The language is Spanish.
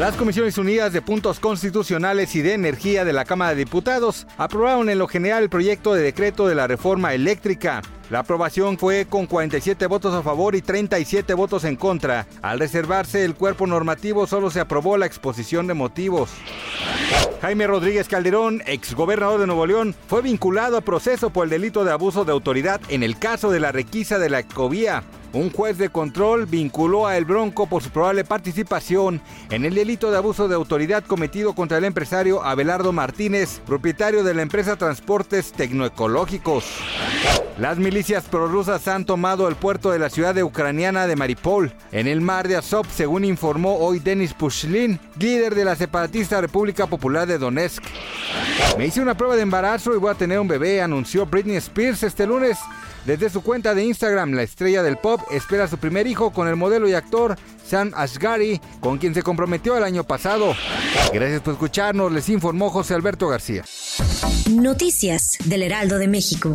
Las Comisiones Unidas de Puntos Constitucionales y de Energía de la Cámara de Diputados aprobaron en lo general el proyecto de decreto de la reforma eléctrica. La aprobación fue con 47 votos a favor y 37 votos en contra. Al reservarse el cuerpo normativo solo se aprobó la exposición de motivos. Jaime Rodríguez Calderón, exgobernador de Nuevo León, fue vinculado a proceso por el delito de abuso de autoridad en el caso de la requisa de la ecovía. Un juez de control vinculó a El Bronco por su probable participación en el delito de abuso de autoridad cometido contra el empresario Abelardo Martínez, propietario de la empresa Transportes Tecnoecológicos. Las milicias prorrusas han tomado el puerto de la ciudad ucraniana de Maripol, en el mar de Azov, según informó hoy Denis Pushlin, líder de la separatista República Popular de Donetsk. Me hice una prueba de embarazo y voy a tener un bebé, anunció Britney Spears este lunes. Desde su cuenta de Instagram, la estrella del pop espera su primer hijo con el modelo y actor Sam Ashgari, con quien se comprometió el año pasado. Gracias por escucharnos, les informó José Alberto García. Noticias del Heraldo de México.